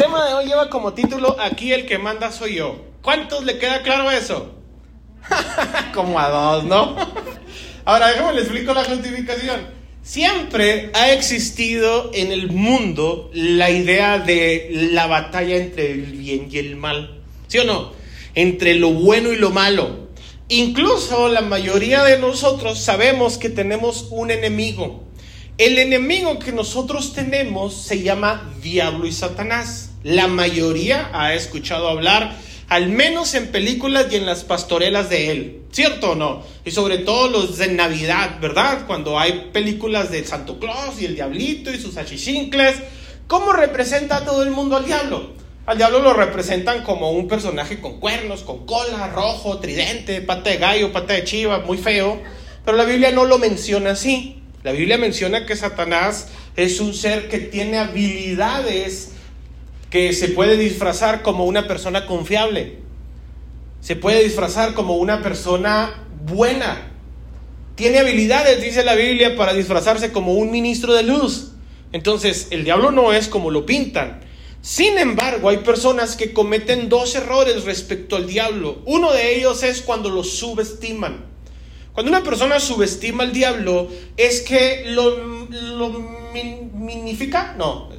tema de hoy lleva como título Aquí el que manda soy yo. ¿Cuántos le queda claro eso? como a dos, ¿no? Ahora déjame le explico la justificación. Siempre ha existido en el mundo la idea de la batalla entre el bien y el mal. ¿Sí o no? Entre lo bueno y lo malo. Incluso la mayoría de nosotros sabemos que tenemos un enemigo. El enemigo que nosotros tenemos se llama Diablo y Satanás. La mayoría ha escuchado hablar, al menos en películas y en las pastorelas de él. ¿Cierto o no? Y sobre todo los de Navidad, ¿verdad? Cuando hay películas de Santo Claus y el Diablito y sus achichincles. ¿Cómo representa a todo el mundo al diablo? Al diablo lo representan como un personaje con cuernos, con cola, rojo, tridente, pata de gallo, pata de chiva, muy feo. Pero la Biblia no lo menciona así. La Biblia menciona que Satanás es un ser que tiene habilidades que se puede disfrazar como una persona confiable. Se puede disfrazar como una persona buena. Tiene habilidades, dice la Biblia, para disfrazarse como un ministro de luz. Entonces, el diablo no es como lo pintan. Sin embargo, hay personas que cometen dos errores respecto al diablo. Uno de ellos es cuando lo subestiman. Cuando una persona subestima al diablo, es que lo, lo minifica, no,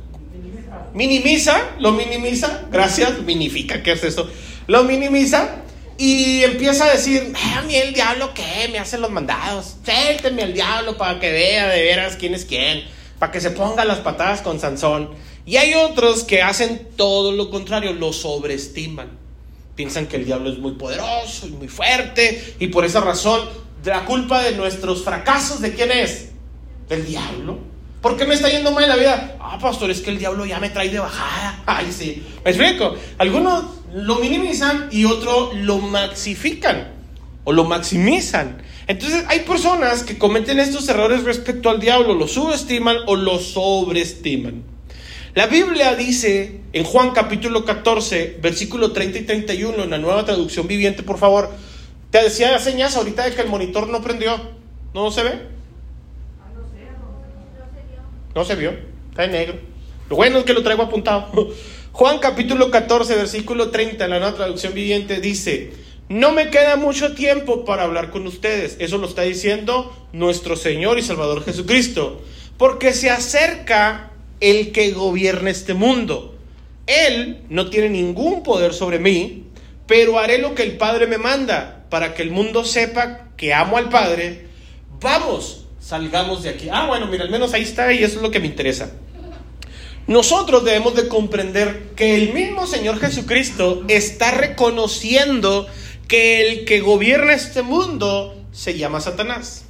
minimiza, lo minimiza, gracias, minifica, ¿qué es eso? Lo minimiza y empieza a decir, a mí el diablo qué, me hacen los mandados, suélteme al diablo para que vea de veras quién es quién, para que se ponga las patadas con Sansón. Y hay otros que hacen todo lo contrario, lo sobreestiman. Piensan que el diablo es muy poderoso y muy fuerte y por esa razón la culpa de nuestros fracasos, ¿de quién es? Del diablo. ¿Por qué me está yendo mal en la vida? Ah, pastor, es que el diablo ya me trae de bajada. Ay, sí. ¿Me explico? Algunos lo minimizan y otros lo maxifican o lo maximizan. Entonces hay personas que cometen estos errores respecto al diablo, lo subestiman o lo sobreestiman. La Biblia dice en Juan capítulo 14, versículo 30 y 31, en la nueva traducción viviente, por favor, te decía señas ahorita de que el monitor no prendió. ¿No se ve? No se vio. Está en negro. Lo bueno es que lo traigo apuntado. Juan capítulo 14, versículo 30, en la nueva traducción viviente, dice, no me queda mucho tiempo para hablar con ustedes. Eso lo está diciendo nuestro Señor y Salvador Jesucristo. Porque se acerca el que gobierna este mundo. Él no tiene ningún poder sobre mí, pero haré lo que el Padre me manda para que el mundo sepa que amo al Padre, vamos, salgamos de aquí. Ah, bueno, mira, al menos ahí está y eso es lo que me interesa. Nosotros debemos de comprender que el mismo Señor Jesucristo está reconociendo que el que gobierna este mundo se llama Satanás.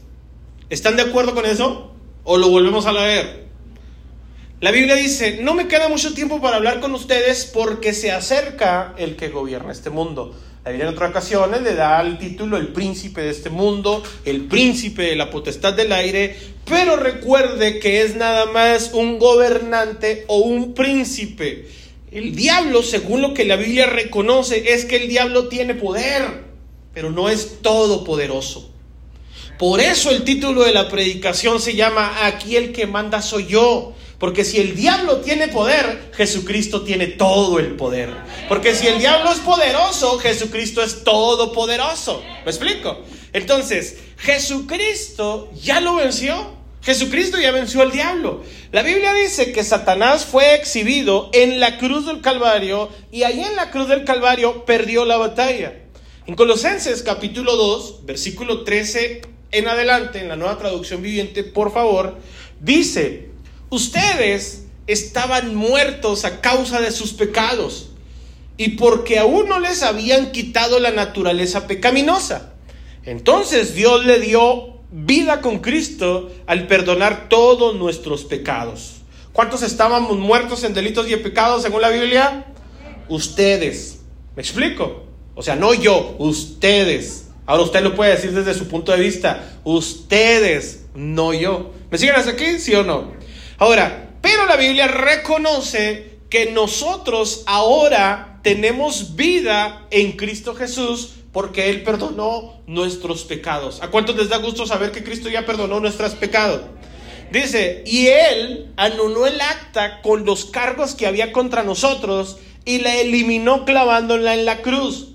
¿Están de acuerdo con eso? ¿O lo volvemos a leer? La Biblia dice, no me queda mucho tiempo para hablar con ustedes porque se acerca el que gobierna este mundo. La Biblia en otras ocasiones le da el título el príncipe de este mundo, el príncipe de la potestad del aire, pero recuerde que es nada más un gobernante o un príncipe. El diablo, según lo que la Biblia reconoce, es que el diablo tiene poder, pero no es todopoderoso. Por eso el título de la predicación se llama Aquí el que manda soy yo. Porque si el diablo tiene poder, Jesucristo tiene todo el poder. Porque si el diablo es poderoso, Jesucristo es todopoderoso. ¿Me explico? Entonces, Jesucristo ya lo venció. Jesucristo ya venció al diablo. La Biblia dice que Satanás fue exhibido en la cruz del Calvario y ahí en la cruz del Calvario perdió la batalla. En Colosenses capítulo 2, versículo 13 en adelante, en la nueva traducción viviente, por favor, dice, Ustedes estaban muertos a causa de sus pecados y porque aún no les habían quitado la naturaleza pecaminosa. Entonces Dios le dio vida con Cristo al perdonar todos nuestros pecados. ¿Cuántos estábamos muertos en delitos y en pecados según la Biblia? Ustedes. ¿Me explico? O sea, no yo, ustedes. Ahora usted lo puede decir desde su punto de vista. Ustedes, no yo. ¿Me siguen hasta aquí? ¿Sí o no? Ahora, pero la Biblia reconoce que nosotros ahora tenemos vida en Cristo Jesús porque Él perdonó nuestros pecados. ¿A cuántos les da gusto saber que Cristo ya perdonó nuestros pecados? Dice, y él anuló el acta con los cargos que había contra nosotros y la eliminó clavándola en la cruz.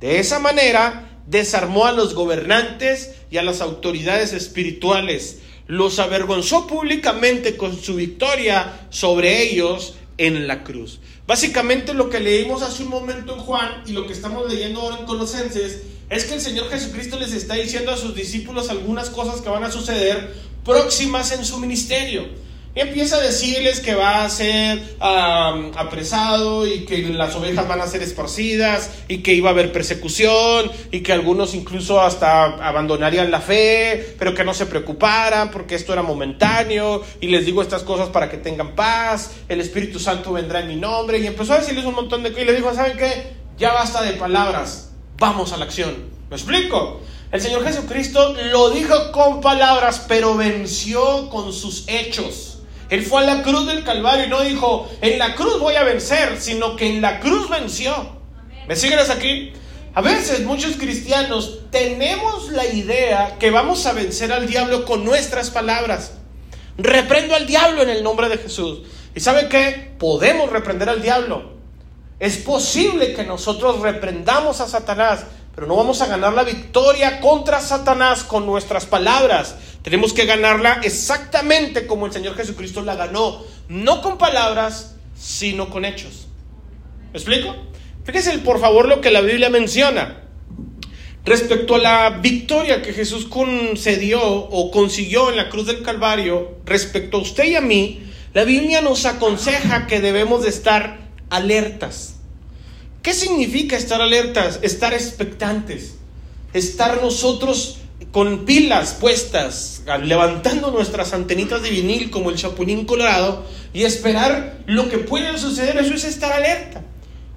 De esa manera desarmó a los gobernantes y a las autoridades espirituales, los avergonzó públicamente con su victoria sobre ellos en la cruz. Básicamente lo que leímos hace un momento en Juan y lo que estamos leyendo ahora en Colosenses es que el Señor Jesucristo les está diciendo a sus discípulos algunas cosas que van a suceder próximas en su ministerio. Empieza a decirles que va a ser apresado y que las ovejas van a ser esparcidas y que iba a haber persecución y que algunos incluso hasta abandonarían la fe, pero que no se preocuparan porque esto era momentáneo y les digo estas cosas para que tengan paz, el Espíritu Santo vendrá en mi nombre y empezó a decirles un montón de cosas y les dijo, ¿saben qué? Ya basta de palabras, vamos a la acción. ¿Me explico? El Señor Jesucristo lo dijo con palabras, pero venció con sus hechos. Él fue a la cruz del Calvario y no dijo, en la cruz voy a vencer, sino que en la cruz venció. ¿Me siguen aquí? A veces muchos cristianos tenemos la idea que vamos a vencer al diablo con nuestras palabras. Reprendo al diablo en el nombre de Jesús. ¿Y sabe qué? Podemos reprender al diablo. Es posible que nosotros reprendamos a Satanás, pero no vamos a ganar la victoria contra Satanás con nuestras palabras. Tenemos que ganarla exactamente como el Señor Jesucristo la ganó, no con palabras, sino con hechos. ¿Me explico? Fíjese por favor lo que la Biblia menciona. Respecto a la victoria que Jesús concedió o consiguió en la cruz del Calvario, respecto a usted y a mí, la Biblia nos aconseja que debemos de estar alertas. ¿Qué significa estar alertas? Estar expectantes. Estar nosotros con pilas puestas, levantando nuestras antenitas de vinil como el chapulín colorado y esperar lo que pueda suceder. Eso es estar alerta.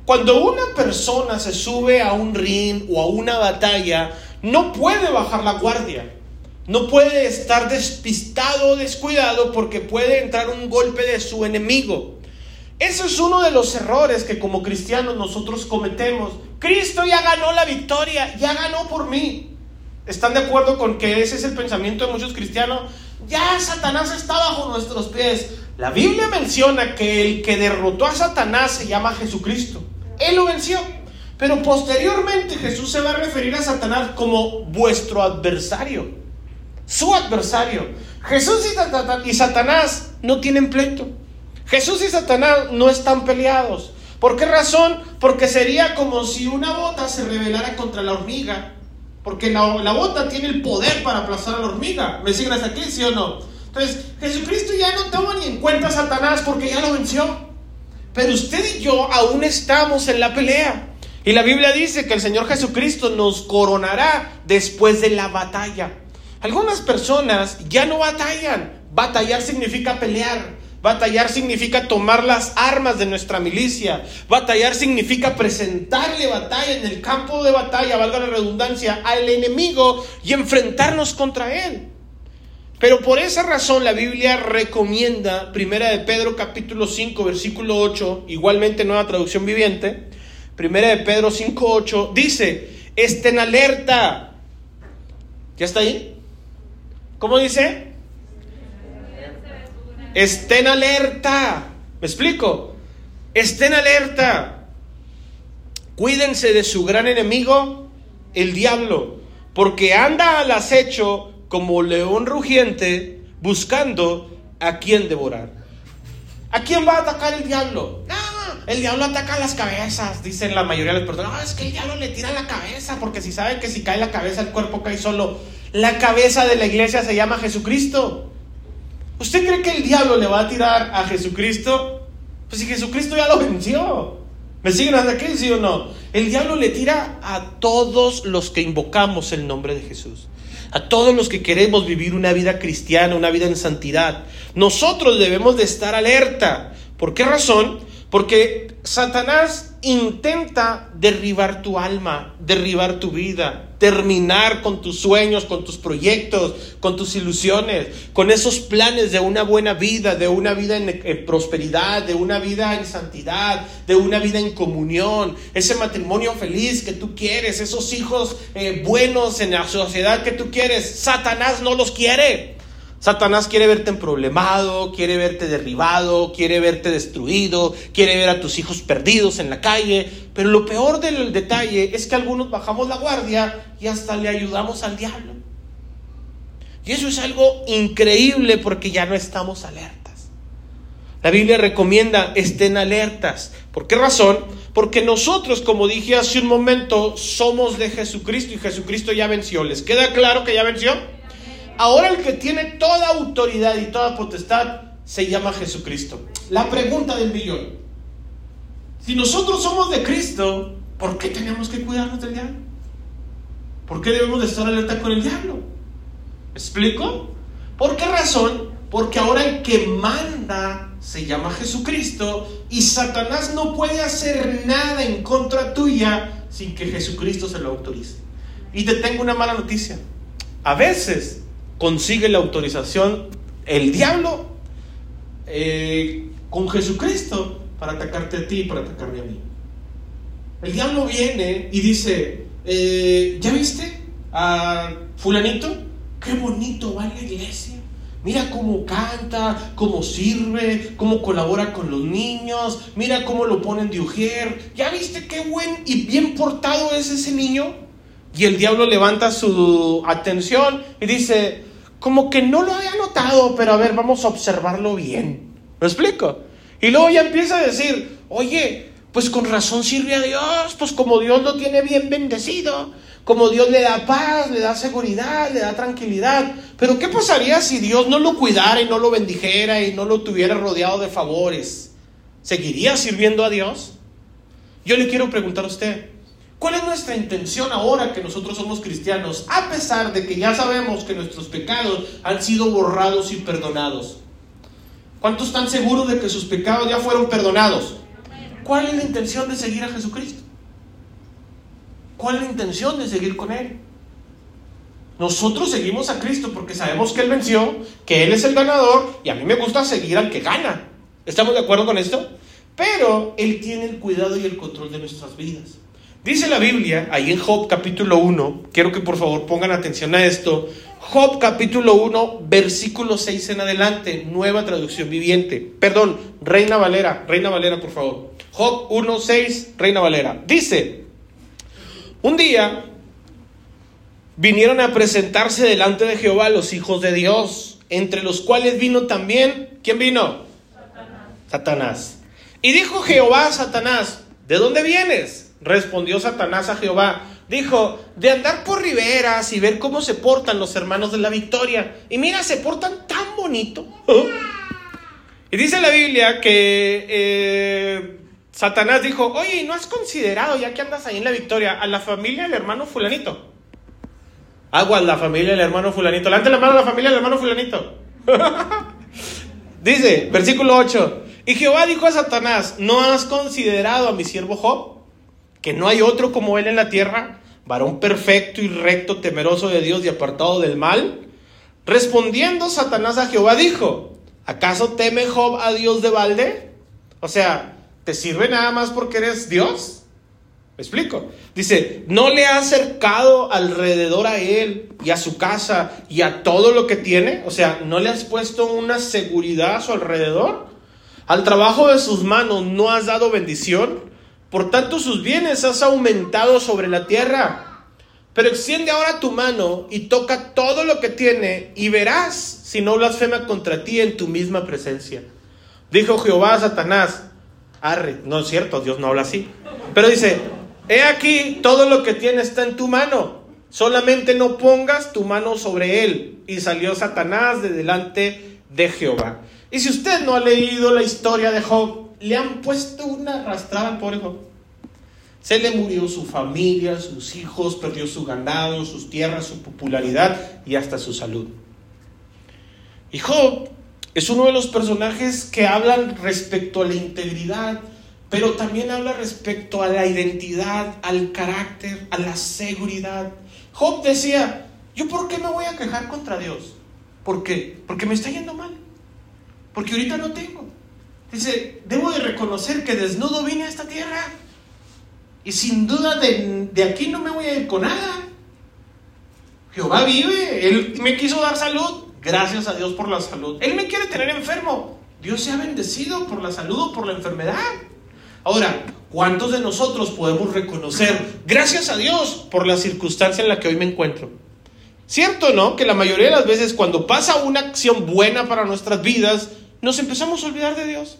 Cuando una persona se sube a un ring o a una batalla, no puede bajar la guardia. No puede estar despistado o descuidado porque puede entrar un golpe de su enemigo. Ese es uno de los errores que como cristianos nosotros cometemos. Cristo ya ganó la victoria, ya ganó por mí. ¿Están de acuerdo con que ese es el pensamiento de muchos cristianos? Ya Satanás está bajo nuestros pies. La Biblia menciona que el que derrotó a Satanás se llama Jesucristo. Él lo venció. Pero posteriormente Jesús se va a referir a Satanás como vuestro adversario. Su adversario. Jesús y Satanás no tienen pleito. Jesús y Satanás no están peleados. ¿Por qué razón? Porque sería como si una bota se rebelara contra la hormiga. Porque la, bota tiene el poder para aplastar a la hormiga. ¿Me siguen hasta aquí, sí o no? Entonces, Jesucristo ya no toma ni en cuenta a Satanás porque ya lo venció. Pero usted y yo aún estamos en la pelea. Y la Biblia dice que el Señor Jesucristo nos coronará después de la batalla. Algunas personas ya no batallan. Batallar significa pelear. Batallar significa tomar las armas de nuestra milicia. Batallar significa presentarle batalla en el campo de batalla, valga la redundancia, al enemigo y enfrentarnos contra él. Pero por esa razón la Biblia recomienda, primera de Pedro capítulo 5, versículo 8, igualmente nueva traducción viviente, primera de Pedro 5, 8, dice, estén alerta. ¿Ya está ahí? ¿Cómo dice? Estén alerta. ¿Me explico? Estén alerta. Cuídense de su gran enemigo, el diablo, porque anda al acecho como león rugiente buscando a quien devorar. ¿A quién va a atacar el diablo? El diablo ataca las cabezas, dicen la mayoría de las personas. Es que el diablo le tira la cabeza, porque si sabe que si cae la cabeza, el cuerpo cae solo. La cabeza de la iglesia se llama Jesucristo. ¿Usted cree que el diablo le va a tirar a Jesucristo? Pues si Jesucristo ya lo venció. ¿Me siguen hasta aquí, sí o no? El diablo le tira a todos los que invocamos el nombre de Jesús. A todos los que queremos vivir una vida cristiana, una vida en santidad. Nosotros debemos de estar alerta. ¿Por qué razón? Porque Satanás intenta derribar tu alma, derribar tu vida, terminar con tus sueños, con tus proyectos, con tus ilusiones, con esos planes de una buena vida, de una vida en, prosperidad, de una vida en santidad, de una vida en comunión, ese matrimonio feliz que tú quieres, esos hijos eh, buenos en la sociedad que tú quieres. Satanás no los quiere. Satanás quiere verte en problemado, quiere verte derribado, quiere verte destruido, quiere ver a tus hijos perdidos en la calle. Pero lo peor del detalle es que algunos bajamos la guardia y hasta le ayudamos al diablo. Y eso es algo increíble porque ya no estamos alertas. La Biblia recomienda estén alertas. ¿Por qué razón? Porque nosotros, como dije hace un momento, somos de Jesucristo y Jesucristo ya venció. ¿Les queda claro que ya venció? Ahora el que tiene toda autoridad y toda potestad se llama Jesucristo. La pregunta del millón. Si nosotros somos de Cristo, ¿por qué tenemos que cuidarnos del diablo? ¿Por qué debemos de estar alerta con el diablo? ¿Me explico? ¿Por qué razón? Porque ahora el que manda se llama Jesucristo y Satanás no puede hacer nada en contra tuya sin que Jesucristo se lo autorice. Y te tengo una mala noticia. A veces consigue la autorización el diablo eh, con Jesucristo para atacarte a ti y para atacarme a mí. El diablo viene y dice, eh, ¿ya viste a fulanito? Qué bonito va la iglesia. Mira cómo canta, cómo sirve, cómo colabora con los niños. Mira cómo lo ponen de ujier. ¿Ya viste qué buen y bien portado es ese niño? Y el diablo levanta su atención y dice, como que no lo había notado, pero a ver, vamos a observarlo bien. ¿Me explico? Y luego ya empieza a decir, oye, pues con razón sirve a Dios, pues como Dios lo tiene bien bendecido, como Dios le da paz, le da seguridad, le da tranquilidad. Pero ¿qué pasaría si Dios no lo cuidara y no lo bendijera y no lo tuviera rodeado de favores? ¿Seguiría sirviendo a Dios? Yo le quiero preguntar a usted, ¿Cuál es nuestra intención ahora que nosotros somos cristianos? A pesar de que ya sabemos que nuestros pecados han sido borrados y perdonados. ¿Cuántos están seguros de que sus pecados ya fueron perdonados? ¿Cuál es la intención de seguir a Jesucristo? ¿Cuál es la intención de seguir con Él? Nosotros seguimos a Cristo porque sabemos que Él venció, que Él es el ganador y a mí me gusta seguir al que gana. ¿Estamos de acuerdo con esto? Pero Él tiene el cuidado y el control de nuestras vidas. Dice la Biblia, ahí en Job capítulo 1, quiero que por favor pongan atención a esto. Job capítulo 1, versículo 6 en adelante, nueva traducción viviente. Perdón, Reina Valera, Reina Valera, por favor. Job 1, 6, Reina Valera. Dice, un día vinieron a presentarse delante de Jehová los hijos de Dios, entre los cuales vino también, ¿quién vino? Satanás. Satanás. Y dijo Jehová a Satanás, ¿de dónde vienes? Respondió Satanás a Jehová, dijo, de andar por riberas y ver cómo se portan los hermanos de la victoria. Y mira, se portan tan bonito. y dice la Biblia que eh, Satanás dijo, oye, ¿no has considerado, ya que andas ahí en la victoria, a la familia del hermano fulanito? Aguas, la familia del hermano fulanito. Levante la mano a la familia del hermano fulanito. dice, versículo 8. Y Jehová dijo a Satanás, ¿no has considerado a mi siervo Job? Que no hay otro como él en la tierra, varón perfecto y recto, temeroso de Dios y apartado del mal? Respondiendo Satanás a Jehová dijo, ¿acaso teme Job a Dios de balde? O sea, ¿te sirve nada más porque eres Dios? ¿Me explico? Dice, ¿no le ha acercado alrededor a él y a su casa y a todo lo que tiene? O sea, ¿no le has puesto una seguridad a su alrededor? ¿Al trabajo de sus manos no has dado bendición? Por tanto, sus bienes has aumentado sobre la tierra. Pero extiende ahora tu mano y toca todo lo que tiene y verás si no blasfema contra ti en tu misma presencia. Dijo Jehová a Satanás, arre, no es cierto, Dios no habla así. Pero dice, he aquí, todo lo que tiene está en tu mano, solamente no pongas tu mano sobre él. Y salió Satanás de delante de Jehová. Y si usted no ha leído la historia de Job, le han puesto una arrastrada al pobre Job. Se le murió su familia, sus hijos, perdió su ganado, sus tierras, su popularidad y hasta su salud. Y Job es uno de los personajes que hablan respecto a la integridad, pero también habla respecto a la identidad, al carácter, a la seguridad. Job decía, ¿yo por qué me voy a quejar contra Dios? ¿Por qué? Porque me está yendo mal. Porque ahorita no tengo. Dice, debo de reconocer que desnudo vine a esta tierra y sin duda de, aquí no me voy a ir con nada. Jehová vive, Él me quiso dar salud, Gracias a Dios por la salud. Él me quiere tener enfermo. Dios se ha bendecido por la salud o por la enfermedad. Ahora, ¿cuántos de nosotros podemos reconocer, gracias a Dios, por la circunstancia en la que hoy me encuentro? ¿Cierto, no? Que la mayoría de las veces cuando pasa una acción buena para nuestras vidas, nos empezamos a olvidar de Dios.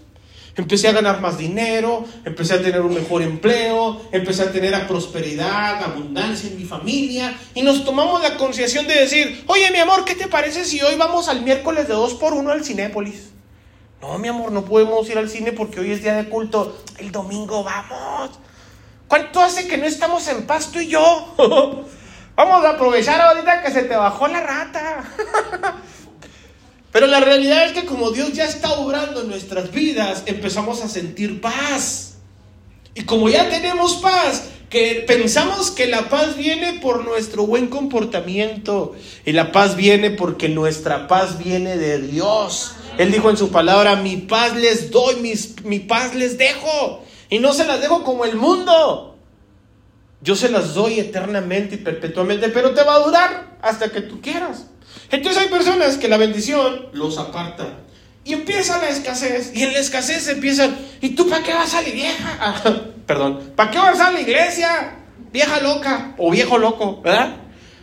Empecé a ganar más dinero, empecé a tener un mejor empleo, empecé a tener prosperidad, abundancia en mi familia y nos tomamos la conciencia de decir, oye mi amor, ¿qué te parece si hoy vamos al miércoles de 2 por 1 al Cinépolis? No, mi amor, no podemos ir al cine porque hoy es día de culto. El domingo vamos. ¿Cuánto hace que no estamos en paz tú y yo? vamos a aprovechar ahorita que se te bajó la rata. Pero la realidad es que como Dios ya está obrando en nuestras vidas, empezamos a sentir paz. Y como ya tenemos paz, que pensamos que la paz viene por nuestro buen comportamiento. Y la paz viene porque nuestra paz viene de Dios. Él dijo en su palabra, mi paz les doy, mi paz les dejo. Y no se las dejo como el mundo. Yo se las doy eternamente y perpetuamente, pero te va a durar hasta que tú quieras. Entonces hay personas que la bendición los aparta. Y empieza la escasez. Y en la escasez empiezan, ¿y tú para qué vas a la vieja? Ah, perdón, ¿para qué vas a la iglesia? Vieja loca o viejo loco, ¿verdad?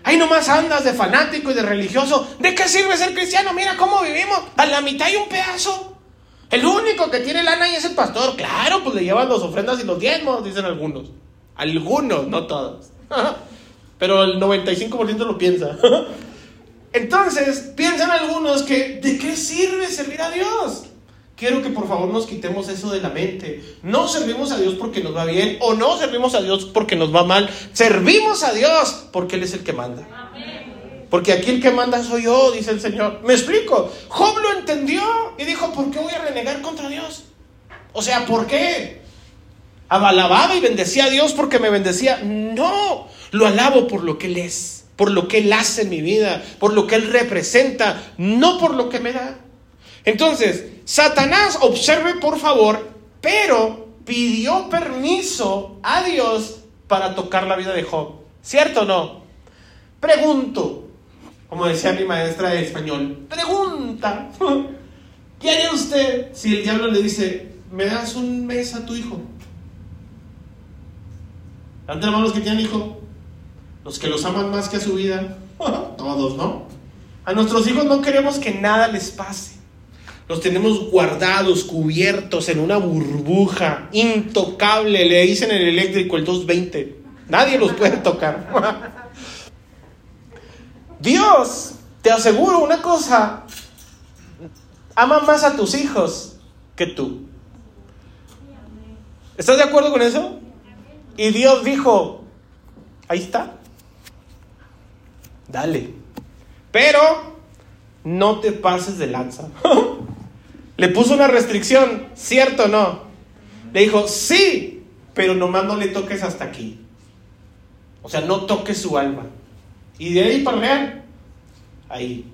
Ahí nomás andas de fanático y de religioso. ¿De qué sirve ser cristiano? Mira cómo vivimos. A la mitad hay un pedazo. El único que tiene lana ahí es el pastor. Claro, pues le llevan las ofrendas y los diezmos, dicen algunos. Algunos, no todos. Pero el 95% lo piensa. Entonces, piensan algunos que, ¿de qué sirve servir a Dios? Quiero que por favor nos quitemos eso de la mente. No servimos a Dios porque nos va bien o no servimos a Dios porque nos va mal. Servimos a Dios porque Él es el que manda. Porque aquí el que manda soy yo, dice el Señor. Me explico. Job lo entendió y dijo, ¿por qué voy a renegar contra Dios? O sea, ¿por qué? ¿Alababa y bendecía a Dios porque me bendecía? No, lo alabo por lo que Él es por lo que Él hace en mi vida, por lo que Él representa, no por lo que me da. Entonces, Satanás, observe por favor, pero pidió permiso a Dios para tocar la vida de Job. ¿Cierto o no? Pregunto, como decía mi maestra de español, pregunta, ¿qué haría usted si el diablo le dice, me das un mes a tu hijo? ¿Ante hermanos que tienen hijo? Los que los aman más que a su vida, todos, ¿no? A nuestros hijos no queremos que nada les pase. Los tenemos guardados, cubiertos en una burbuja intocable. Le dicen el eléctrico el 220. Nadie los puede tocar. Dios, te aseguro una cosa, ama más a tus hijos que tú. ¿Estás de acuerdo con eso? Y Dios dijo, ahí está, dale. Pero no te pases de lanza. le puso una restricción, ¿cierto o no? Le dijo, sí, pero nomás no le toques hasta aquí. O sea, no toques su alma. Y de ahí para real, ahí.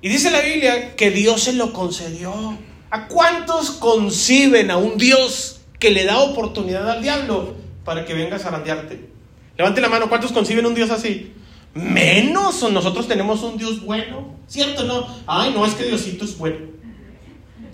Y dice la Biblia que Dios se lo concedió. ¿A cuántos conciben a un Dios que le da oportunidad al diablo para que venga a zarandearte? Levante la mano, ¿cuántos conciben un Dios así? Menos nosotros tenemos un Dios bueno, ¿cierto? No, ay, no, es que Diosito es bueno.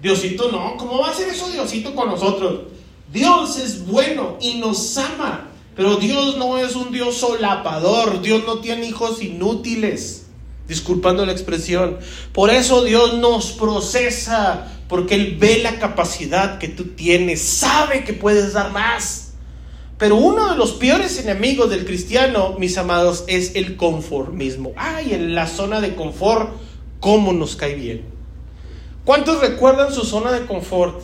Diosito no, ¿cómo va a ser eso Diosito con nosotros? Dios es bueno y nos ama, pero Dios no es un Dios solapador, Dios no tiene hijos inútiles, disculpando la expresión. Por eso Dios nos procesa, porque Él ve la capacidad que tú tienes, sabe que puedes dar más. Pero uno de los peores enemigos del cristiano, mis amados, es el conformismo. Ay, en la zona de confort, ¿cómo nos cae bien? ¿Cuántos recuerdan su zona de confort?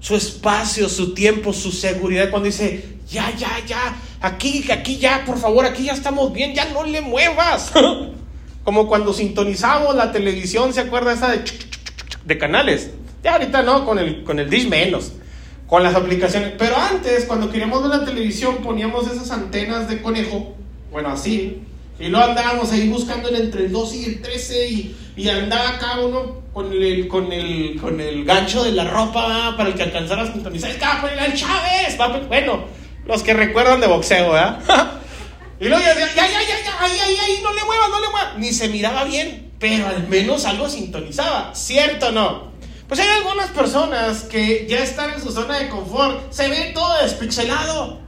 Su espacio, su tiempo, su seguridad, cuando dice, ya, ya, ya, aquí, aquí ya, por favor, aquí ya estamos bien, ya no le muevas. Como cuando sintonizamos la televisión, ¿se acuerda esa de, de canales? Ya ahorita no, con el, con el dish menos con las aplicaciones. Pero antes, cuando queríamos ver la televisión, poníamos esas antenas de conejo, bueno, así, y lo andábamos ahí buscando entre el 12 y el 13 y, y andaba acá uno con el, con, el, con el gancho de la ropa para el que alcanzara a sintonizar. Estaba con el Chávez. Bueno, los que recuerdan de boxeo, ¿verdad? y luego ya, ya, ya, ya, ya, ahí, ahí, ahí, no le muevas, no le muevas. Ni se miraba bien. pero al menos algo sintonizaba, ¿cierto o no? Pues hay algunas personas que ya están en su zona de confort, se ve todo despixelado.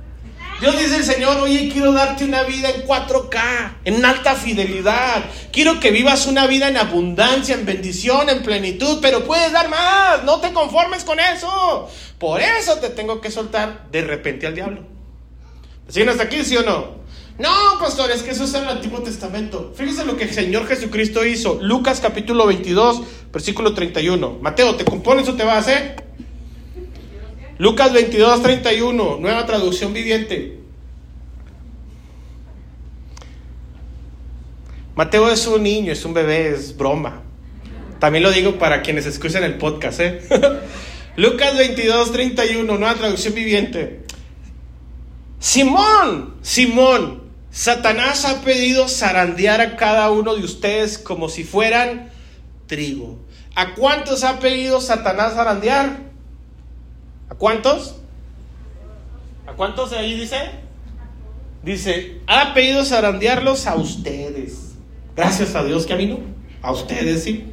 Dios dice el Señor, oye, quiero darte una vida en 4K, en alta fidelidad. Quiero que vivas una vida en abundancia, en bendición, en plenitud, pero puedes dar más. No te conformes con eso. Por eso te tengo que soltar de repente al diablo. ¿Siguen hasta aquí, sí o no? No, pastor, es que eso es el Antiguo Testamento. Fíjese lo que el Señor Jesucristo hizo. Lucas capítulo 22, versículo 31. Mateo, ¿te compones o te vas hacer? Lucas 22, 31, nueva traducción viviente. Mateo es un niño, es un bebé, es broma. También lo digo para quienes escuchan el podcast. ¿eh? Lucas 22, 31, nueva traducción viviente. Simón, Simón, Satanás ha pedido zarandear a cada uno de ustedes como si fueran trigo. ¿A cuántos ha pedido Satanás zarandear? ¿A cuántos? ¿A cuántos ahí dice? Dice, ha pedido zarandearlos a ustedes. Gracias a Dios que a mí no. A ustedes sí.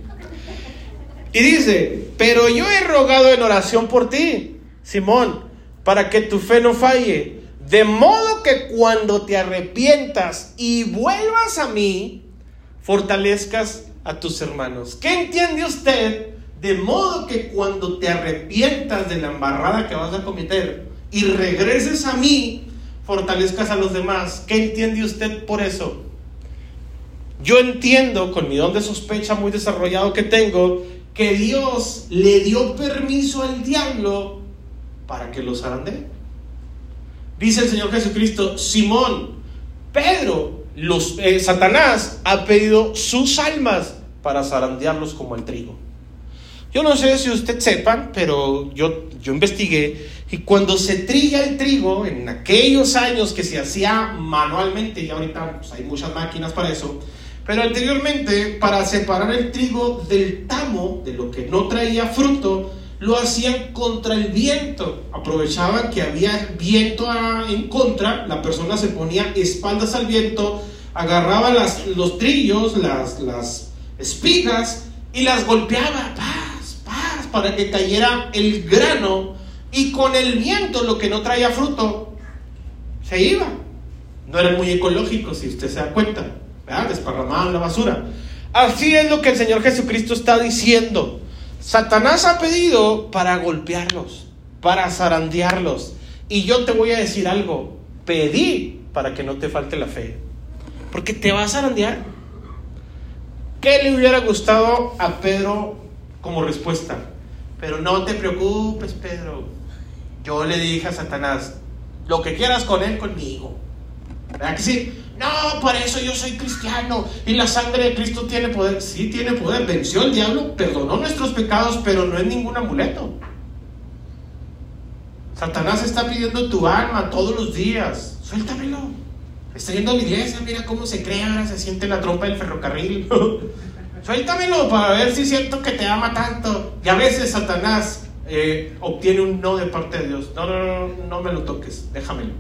Y dice, pero yo he rogado en oración por ti, Simón, para que tu fe no falle. De modo que cuando te arrepientas y vuelvas a mí, fortalezcas a tus hermanos. ¿Qué entiende usted de modo que cuando te arrepientas de la embarrada que vas a cometer y regreses a mí, fortalezcas a los demás. ¿Qué entiende usted por eso? Yo entiendo, con mi don de sospecha muy desarrollado que tengo, que Dios le dio permiso al diablo para que los zarandee. Dice el Señor Jesucristo, Simón, Pedro, los, eh, Satanás ha pedido sus almas para zarandearlos como el trigo. Yo no sé si usted sepan, pero yo, yo investigué y cuando se trilla el trigo, en aquellos años que se hacía manualmente, y ahorita pues, hay muchas máquinas para eso, pero anteriormente para separar el trigo del tamo, de lo que no traía fruto, lo hacían contra el viento. Aprovechaban que había viento en contra, la persona se ponía espaldas al viento, agarraba los trillos, las, las espigas y las golpeaba para que cayera el grano y con el viento lo que no traía fruto se iba. No era muy ecológico, si usted se da cuenta. ¿verdad? Desparramaban la basura. Así es lo que el Señor Jesucristo está diciendo. Satanás ha pedido para golpearlos, para zarandearlos. Y yo te voy a decir algo. Pedí para que no te falte la fe. Porque te va a zarandear. ¿Qué le hubiera gustado a Pedro como respuesta? Pero no te preocupes, Pedro. Yo le dije a Satanás, lo que quieras con él, conmigo. ¿Verdad que sí? No, por eso yo soy cristiano y la sangre de Cristo tiene poder. Sí, tiene poder. Venció el diablo, perdonó nuestros pecados, pero no es ningún amuleto. Satanás está pidiendo tu alma todos los días. Suéltamelo. Está yendo a la iglesia, mira cómo se crea, se siente la trompa del ferrocarril. Suéltamelo para ver si siento que te ama tanto. Y a veces Satanás eh, obtiene un no de parte de Dios. No, no, no, no me lo toques, déjamelo.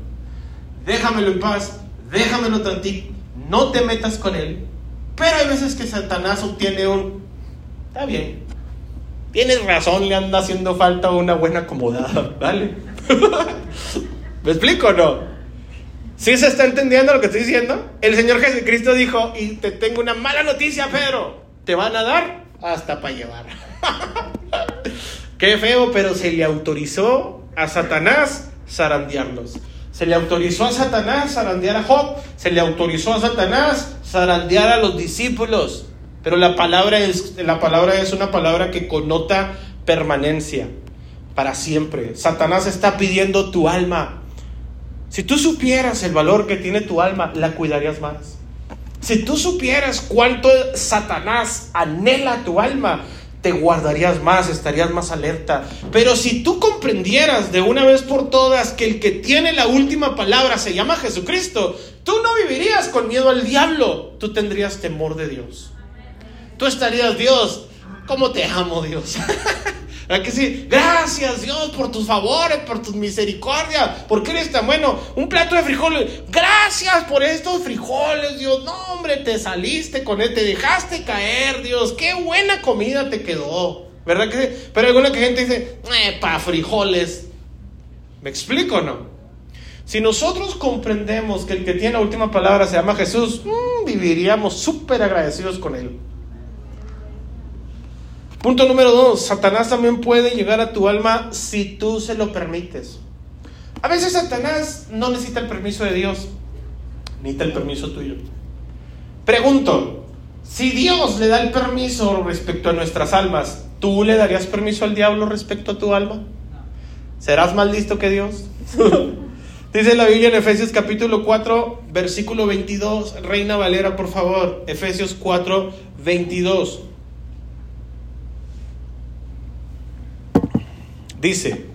Déjamelo en paz, déjamelo tantito. No te metas con él. Pero hay veces que Satanás obtiene un. Está bien. Tienes razón, le anda haciendo falta una buena acomodada, ¿vale? ¿Me explico o no? ¿Sí se está entendiendo lo que estoy diciendo? El Señor Jesucristo dijo, y te tengo una mala noticia, Pedro te van a dar hasta para llevar. Qué feo, pero se le autorizó a Satanás zarandearlos. Se le autorizó a Satanás zarandear a Job. Se le autorizó a Satanás zarandear a los discípulos. Pero la palabra es, la palabra es una palabra que connota permanencia para siempre. Satanás está pidiendo tu alma. Si tú supieras el valor que tiene tu alma, la cuidarías más. Si tú supieras cuánto Satanás anhela tu alma, te guardarías más, estarías más alerta. Pero si tú comprendieras de una vez por todas que el que tiene la última palabra se llama Jesucristo, tú no vivirías con miedo al diablo, tú tendrías temor de Dios. Tú estarías, Dios, ¿cómo te amo, Dios? ¿A que sí? Gracias Dios por tus favores, por tus misericordias, porque eres tan bueno. Un plato de frijoles, gracias por estos frijoles, Dios. No, hombre, te saliste con él, te dejaste caer, Dios. Qué buena comida te quedó. ¿Verdad que sí? Pero alguna gente dice, eh, pa' frijoles. ¿Me explico no? Si nosotros comprendemos que el que tiene la última palabra se llama Jesús, mm, viviríamos súper agradecidos con Él. Punto número dos, Satanás también puede llegar a tu alma si tú se lo permites. A veces Satanás no necesita el permiso de Dios, necesita el permiso tuyo. Pregunto, si Dios le da el permiso respecto a nuestras almas, ¿tú le darías permiso al diablo respecto a tu alma? ¿Serás más listo que Dios? Dice la Biblia en Efesios capítulo 4, versículo 22. Reina Valera, por favor. Efesios 4, 22. Dice,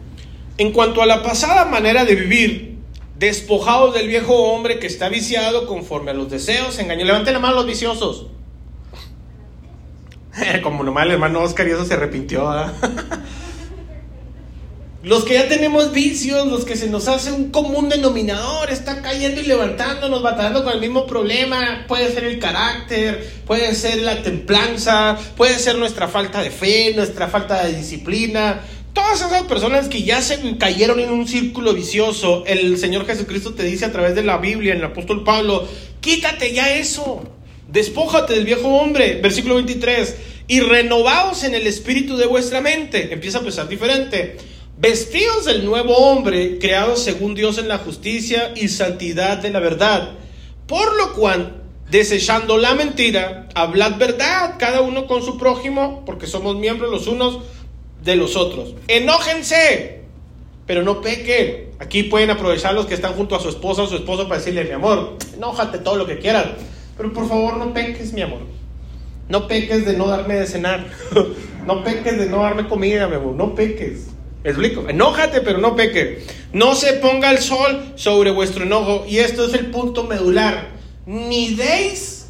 en cuanto a la pasada manera de vivir, despojados del viejo hombre que está viciado conforme a los deseos, engañó. Levanten la mano los viciosos. Como nomás el hermano Oscar y eso se arrepintió. Los que ya tenemos vicios, los que se nos hace un común denominador, está cayendo y levantándonos, batallando con el mismo problema. Puede ser el carácter, puede ser la templanza, puede ser nuestra falta de fe, nuestra falta de disciplina. Todas esas personas que ya se cayeron en un círculo vicioso, el Señor Jesucristo te dice a través de la Biblia, en el apóstol Pablo, quítate ya eso, despójate del viejo hombre. Versículo 23, y renovaos en el espíritu de vuestra mente. Empieza a pensar diferente vestidos del nuevo hombre, creado según Dios en la justicia y santidad de la verdad. Por lo cual, desechando la mentira, hablad verdad cada uno con su prójimo, porque somos miembros los unos de los otros. Enójense, pero no pequen. Aquí pueden aprovechar los que están junto a su esposa o su esposo para decirle, mi amor, enójate todo lo que quieras, pero por favor no peques, mi amor. No peques de no darme de cenar. no peques de no darme comida, mi amor. No peques. explico? Enójate, pero no peque. No se ponga el sol sobre vuestro enojo. Y esto es el punto medular. Ni deis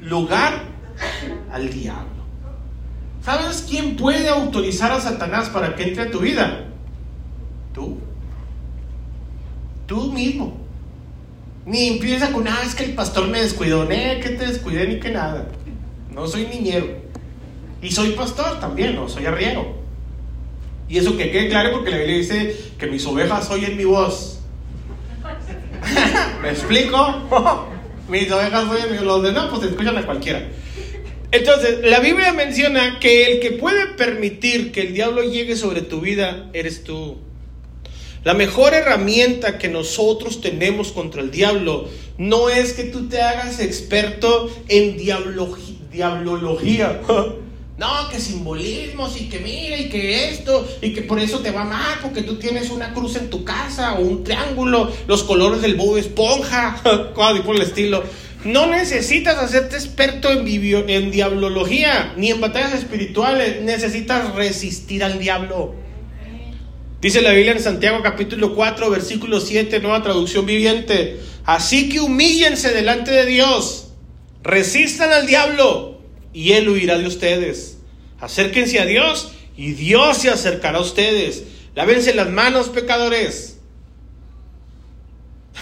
lugar al diablo. ¿Sabes quién puede autorizar a Satanás para que entre a tu vida? Tú. Tú mismo. Ni empieza con, ah, es que el pastor me descuidó. Eh, que te descuidé ni que nada. No soy niñero. Y soy pastor también, no soy arriero. Y eso que quede claro porque la Biblia dice que mis ovejas oyen mi voz. ¿Me explico? mis ovejas oyen mi voz. Demás pues escuchan a cualquiera. Entonces, la Biblia menciona que el que puede permitir que el diablo llegue sobre tu vida eres tú. La mejor herramienta que nosotros tenemos contra el diablo no es que tú te hagas experto en diablología. No, que simbolismos y que mira y que esto y que por eso te va mal porque tú tienes una cruz en tu casa o un triángulo, los colores del Bob Esponja, cosas por el estilo. No necesitas hacerte experto en, diablología ni en batallas espirituales. Necesitas resistir al diablo. Dice la Biblia en Santiago capítulo 4, versículo 7, nueva traducción viviente. Así que humíllense delante de Dios. Resistan al diablo y él huirá de ustedes. Acérquense a Dios y Dios se acercará a ustedes. Lávense las manos, pecadores.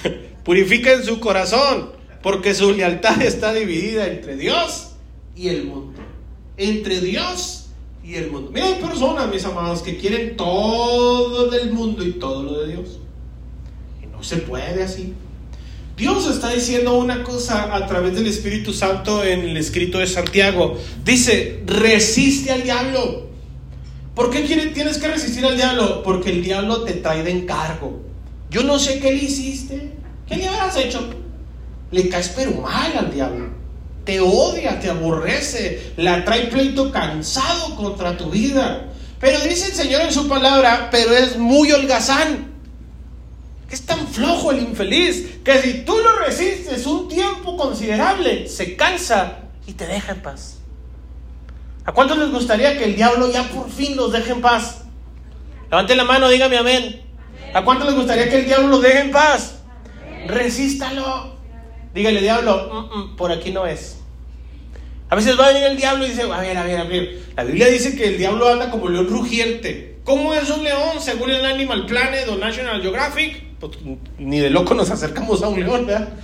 Purifiquen su corazón porque su lealtad está dividida entre Dios y el mundo. Entre Dios y el mundo. Mira, hay personas, mis amados, que quieren todo del mundo y todo lo de Dios. Y no se puede así. Dios está diciendo una cosa a través del Espíritu Santo en el escrito de Santiago. Dice, resiste al diablo. ¿Por qué tienes que resistir al diablo? Porque el diablo te trae de encargo. Yo no sé qué le hiciste. ¿Qué le habrás hecho? Le caes pero mal al diablo. Te odia, te aborrece, la trae pleito cansado contra tu vida. Pero dice el Señor en su palabra, pero es muy holgazán. Es tan flojo el infeliz que si tú lo resistes un tiempo considerable, se cansa y te deja en paz. ¿A cuántos les gustaría que el diablo ya por fin los deje en paz? Levante la mano, dígame amén. ¿A cuántos les gustaría que el diablo los deje en paz? Resístalo. Dígale, diablo, mm, mm, por aquí no es. A veces va a venir el diablo y dice, a ver, a ver, a ver. La Biblia dice que el diablo anda como león rugiente. ¿Cómo es un león según el Animal Planet o National Geographic? Pues, ni de loco nos acercamos a un león, ¿verdad?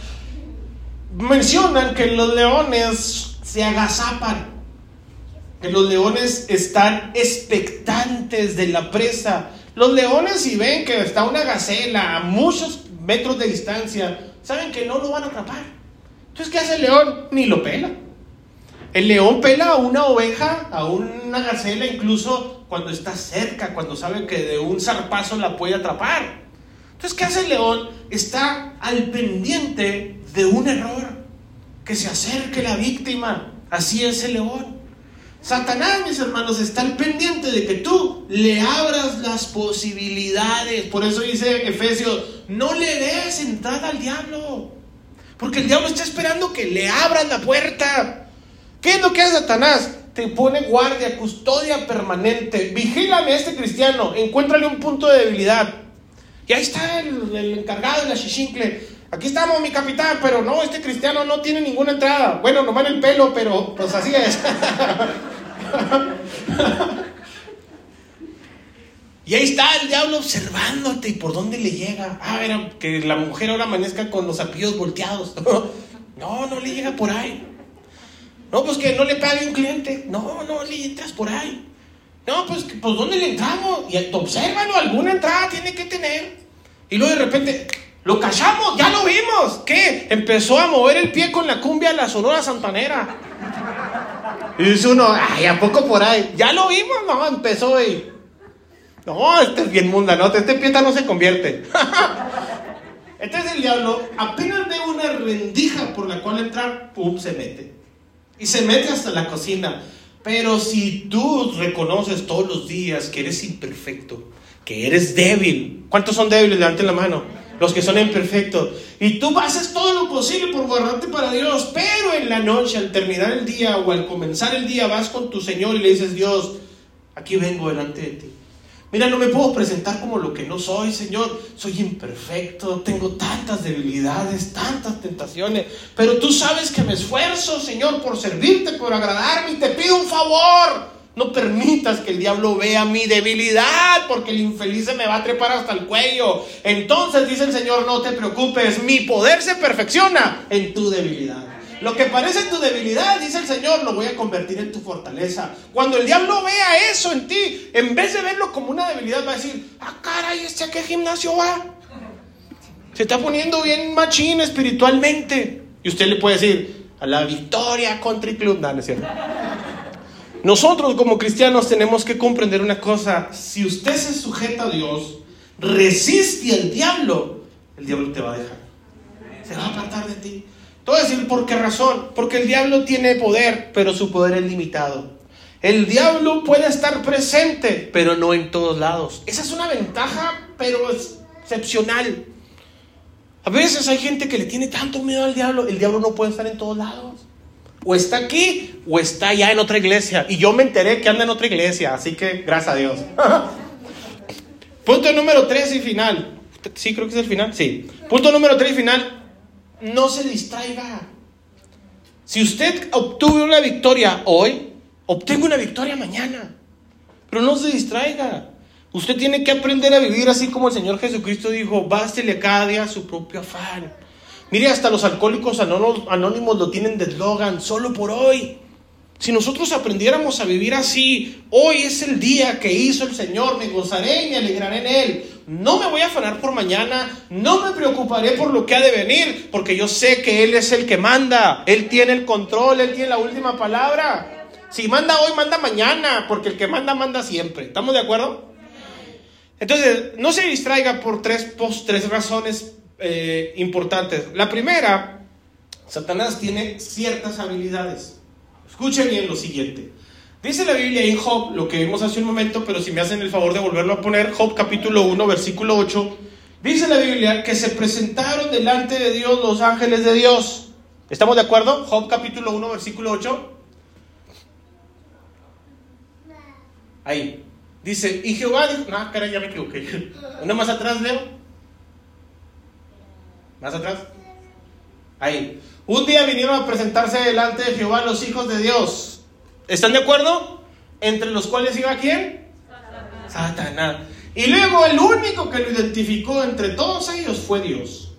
Mencionan que los leones se agazapan, que los leones están expectantes de la presa. Los leones si ven que está una gacela a muchos metros de distancia, saben que no lo van a atrapar. Entonces, ¿qué hace el león? Ni lo pela. El león pela a una oveja, a una gacela, incluso cuando está cerca, cuando sabe que de un zarpazo la puede atrapar. Entonces, ¿qué hace el león? Está al pendiente de un error, que se acerque la víctima. Así es el león. Satanás, mis hermanos, está al pendiente de que tú le abras las posibilidades. Por eso dice Efesios, no le des entrada al diablo. Porque el diablo está esperando que le abras la puerta. ¿Qué es lo que hace Satanás? Te pone guardia, custodia permanente. Vigílame a este cristiano, encuéntrale un punto de debilidad. Y ahí está el, encargado de la chichincle. Aquí estamos, mi capitán, pero no, este cristiano no tiene ninguna entrada. Bueno, nomás en el pelo, pero pues así es. y ahí está el diablo observándote y por dónde le llega. Ah, ver, que la mujer ahora amanezca con los apellidos volteados. no, no le llega por ahí. No, pues que no le pague un cliente. No, no le entras por ahí. No, pues, pues ¿dónde le entramos? Y obsérvalo, alguna entrada tiene que tener. Y luego de repente, lo callamos, ya lo vimos. ¿Qué? Empezó a mover el pie con la cumbia de la Sonora Santanera. Y dice uno, ay, ¿a poco por ahí? Ya lo vimos, no, empezó y... No, este es bien mundanote, este pieta no se convierte. Entonces el diablo apenas ve una rendija por la cual entrar, pum, se mete. Y se mete hasta la cocina. Pero si tú reconoces todos los días que eres imperfecto, que eres débil, ¿cuántos son débiles? Levanten la mano. Los que son imperfectos. Y tú haces todo lo posible por guardarte para Dios, pero en la noche, al terminar el día o al comenzar el día, vas con tu Señor y le dices, Dios, aquí vengo delante de ti. Mira, no me puedo presentar como lo que no soy, Señor. Soy imperfecto, tengo tantas debilidades, tantas tentaciones. Pero tú sabes que me esfuerzo, Señor, por servirte, por agradarme y te pido un favor. No permitas que el diablo vea mi debilidad, porque el infeliz se me va a trepar hasta el cuello. Entonces dice el Señor, no te preocupes, mi poder se perfecciona en tu debilidad. Lo que parece tu debilidad, dice el Señor, lo voy a convertir en tu fortaleza. Cuando el diablo vea eso en ti, en vez de verlo como una debilidad, va a decir, ah, caray, ¿este a qué gimnasio va? Se está poniendo bien machín espiritualmente. Y usted le puede decir, a la victoria country club. No, es cierto. Nosotros como cristianos tenemos que comprender una cosa. Si usted se sujeta a Dios, resiste al diablo, el diablo te va a dejar. Se va a apartar de ti. Te voy a por qué razón. Porque el diablo tiene poder, pero su poder es limitado. El diablo puede estar presente, pero no en todos lados. Esa es una ventaja, pero excepcional. A veces hay gente que le tiene tanto miedo al diablo, el diablo no puede estar en todos lados. O está aquí o está ya en otra iglesia. Y yo me enteré que anda en otra iglesia, así que gracias a Dios. Punto número tres y final. Sí, creo que es el final. Sí. Punto número tres y final no se distraiga. Si usted obtuvo una victoria hoy, obtenga una victoria mañana. Pero no se distraiga. Usted tiene que aprender a vivir así como el Señor Jesucristo dijo, bástele cada día su propio afán. Mire, hasta los alcohólicos anónimos lo tienen de eslogan, solo por hoy. Si nosotros aprendiéramos a vivir así, hoy es el día que hizo el Señor, me gozaré y me alegraré en Él. No me voy a afanar por mañana, no me preocuparé por lo que ha de venir, porque yo sé que Él es el que manda, Él tiene el control, Él tiene la última palabra. Si manda hoy, manda mañana, porque el que manda, manda siempre. ¿Estamos de acuerdo? Entonces, no se distraiga por tres, tres razones eh, importantes. La primera, Satanás tiene ciertas habilidades. Escuchen bien lo siguiente. Dice la Biblia en Job, lo que vimos hace un momento, pero si me hacen el favor de volverlo a poner, Job capítulo 1, versículo 8, dice la Biblia que se presentaron delante de Dios los ángeles de Dios. ¿Estamos de acuerdo? Job capítulo 1, versículo 8. Ahí. Dice, y Jehová dijo, ah, caray, ya me equivoqué. Una más atrás, Leo. Más atrás. Ahí. Un día vinieron a presentarse delante de Jehová los hijos de Dios. ¿Están de acuerdo? Entre los cuales iba quién? Satanás. Satanás. Y luego el único que lo identificó entre todos ellos fue Dios.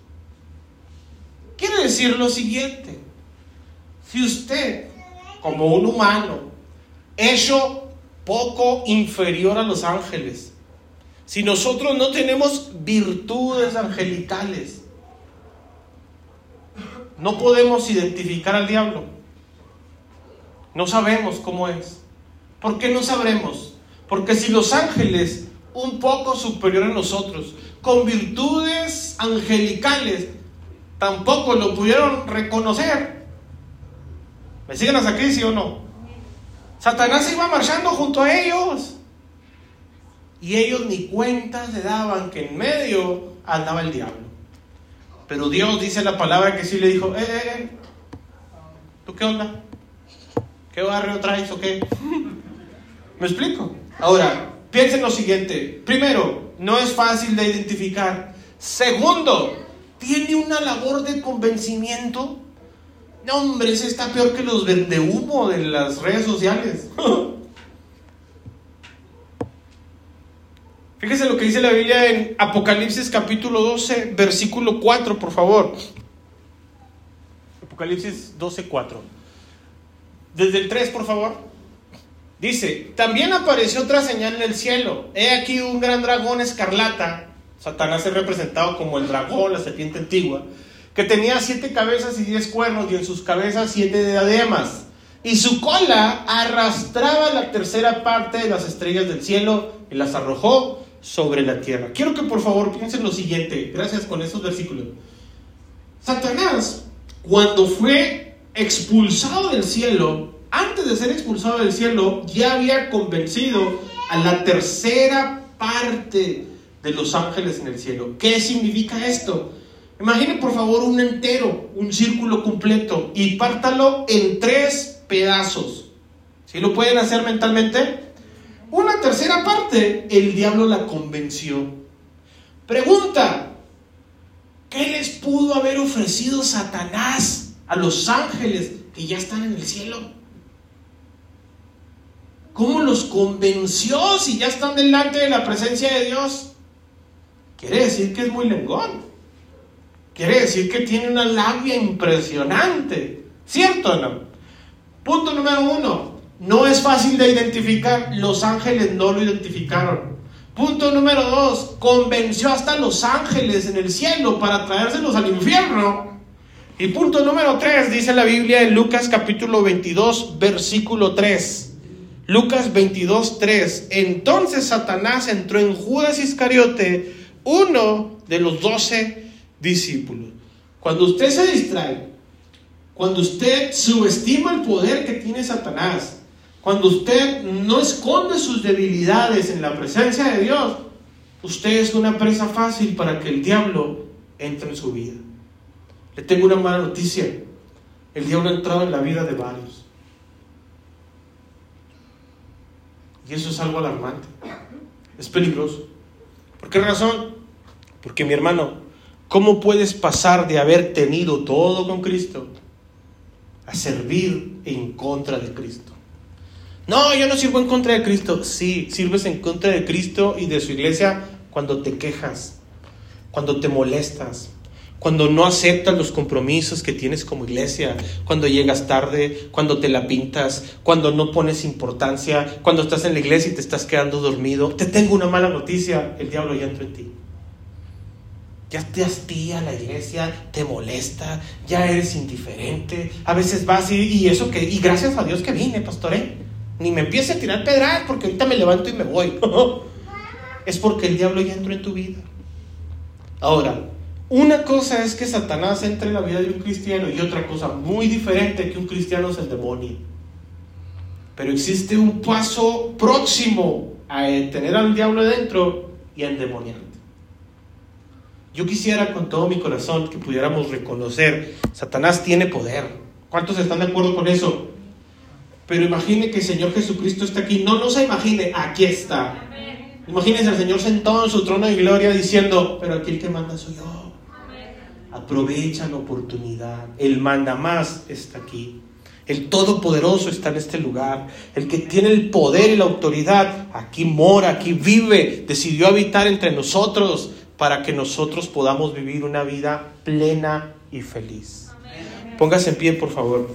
Quiere decir lo siguiente. Si usted, como un humano, hecho poco inferior a los ángeles, si nosotros no tenemos virtudes angelicales, no podemos identificar al diablo. No sabemos cómo es. ¿Por qué no sabremos? Porque si los ángeles, un poco superior a nosotros, con virtudes angelicales, tampoco lo pudieron reconocer, ¿me siguen hasta aquí, sí o no? Satanás iba marchando junto a ellos. Y ellos ni cuenta se daban que en medio andaba el diablo. Pero Dios dice la palabra que sí le dijo, eh, eh, eh, ¿tú qué onda? ¿Qué barrio traes o qué? ¿Me explico? Ahora, piensen lo siguiente. Primero, no es fácil de identificar. Segundo, tiene una labor de convencimiento. No, hombre, ese está peor que los vende humo de las redes sociales. Fíjese lo que dice la Biblia en Apocalipsis capítulo 12, versículo 4, por favor. Apocalipsis 12, 4. Desde el 3, por favor. Dice, también apareció otra señal en el cielo. He aquí un gran dragón escarlata. Satanás es representado como el dragón, la serpiente antigua, que tenía siete cabezas y diez cuernos y en sus cabezas siete diademas. Y su cola arrastraba la tercera parte de las estrellas del cielo y las arrojó sobre la tierra. Quiero que por favor piensen lo siguiente, gracias con estos versículos. Satanás, cuando fue expulsado del cielo, antes de ser expulsado del cielo, ya había convencido a la tercera parte de los ángeles en el cielo. ¿Qué significa esto? Imaginen por favor un entero, un círculo completo y pártalo en tres pedazos. ¿Sí lo pueden hacer mentalmente? Una tercera parte, el diablo la convenció. Pregunta, ¿qué les pudo haber ofrecido Satanás a los ángeles que ya están en el cielo? ¿Cómo los convenció si ya están delante de la presencia de Dios? Quiere decir que es muy lengón. Quiere decir que tiene una labia impresionante. ¿Cierto o no? Punto número uno. Es fácil de identificar. Los ángeles no lo identificaron. Punto número dos. Convenció hasta los ángeles en el cielo para traérselos al infierno. Y punto número tres, dice la Biblia en Lucas capítulo 22, versículo 3. Lucas 22, 3. Entonces Satanás entró en Judas Iscariote, uno de los doce discípulos. Cuando usted se distrae, cuando usted subestima el poder que tiene Satanás, cuando usted no esconde sus debilidades en la presencia de Dios, usted es una presa fácil para que el diablo entre en su vida. Le tengo una mala noticia. El diablo ha entrado en la vida de varios. Y eso es algo alarmante. Es peligroso. ¿Por qué razón? Porque mi hermano, ¿cómo puedes pasar de haber tenido todo con Cristo a servir en contra de Cristo? No, yo no sirvo en contra de Cristo. Sí, sirves en contra de Cristo y de su iglesia cuando te quejas, cuando te molestas, cuando no aceptas los compromisos que tienes como iglesia, cuando llegas tarde, cuando te la pintas, cuando no pones importancia, cuando estás en la iglesia y te estás quedando dormido. Te tengo una mala noticia, el diablo ya entró en ti. Ya te hastía la iglesia, te molesta, ya eres indiferente. A veces vas y, y eso que, y gracias a Dios que vine, pastor, ¿eh? Ni me empiece a tirar pedras porque ahorita me levanto y me voy. es porque el diablo ya entró en tu vida. Ahora, una cosa es que Satanás entre en la vida de un cristiano y otra cosa muy diferente que un cristiano se demonio. Pero existe un paso próximo a tener al diablo dentro y a endemoniarte. Yo quisiera con todo mi corazón que pudiéramos reconocer, Satanás tiene poder. ¿Cuántos están de acuerdo con eso? Pero imagine que el Señor Jesucristo está aquí. No, no se imagine, aquí está. Imagínense al Señor sentado en su trono de gloria diciendo, pero aquí el que manda soy yo. Aprovecha la oportunidad. El manda más está aquí. El Todopoderoso está en este lugar. El que tiene el poder y la autoridad aquí mora, aquí vive. Decidió habitar entre nosotros para que nosotros podamos vivir una vida plena y feliz. Póngase en pie, por favor.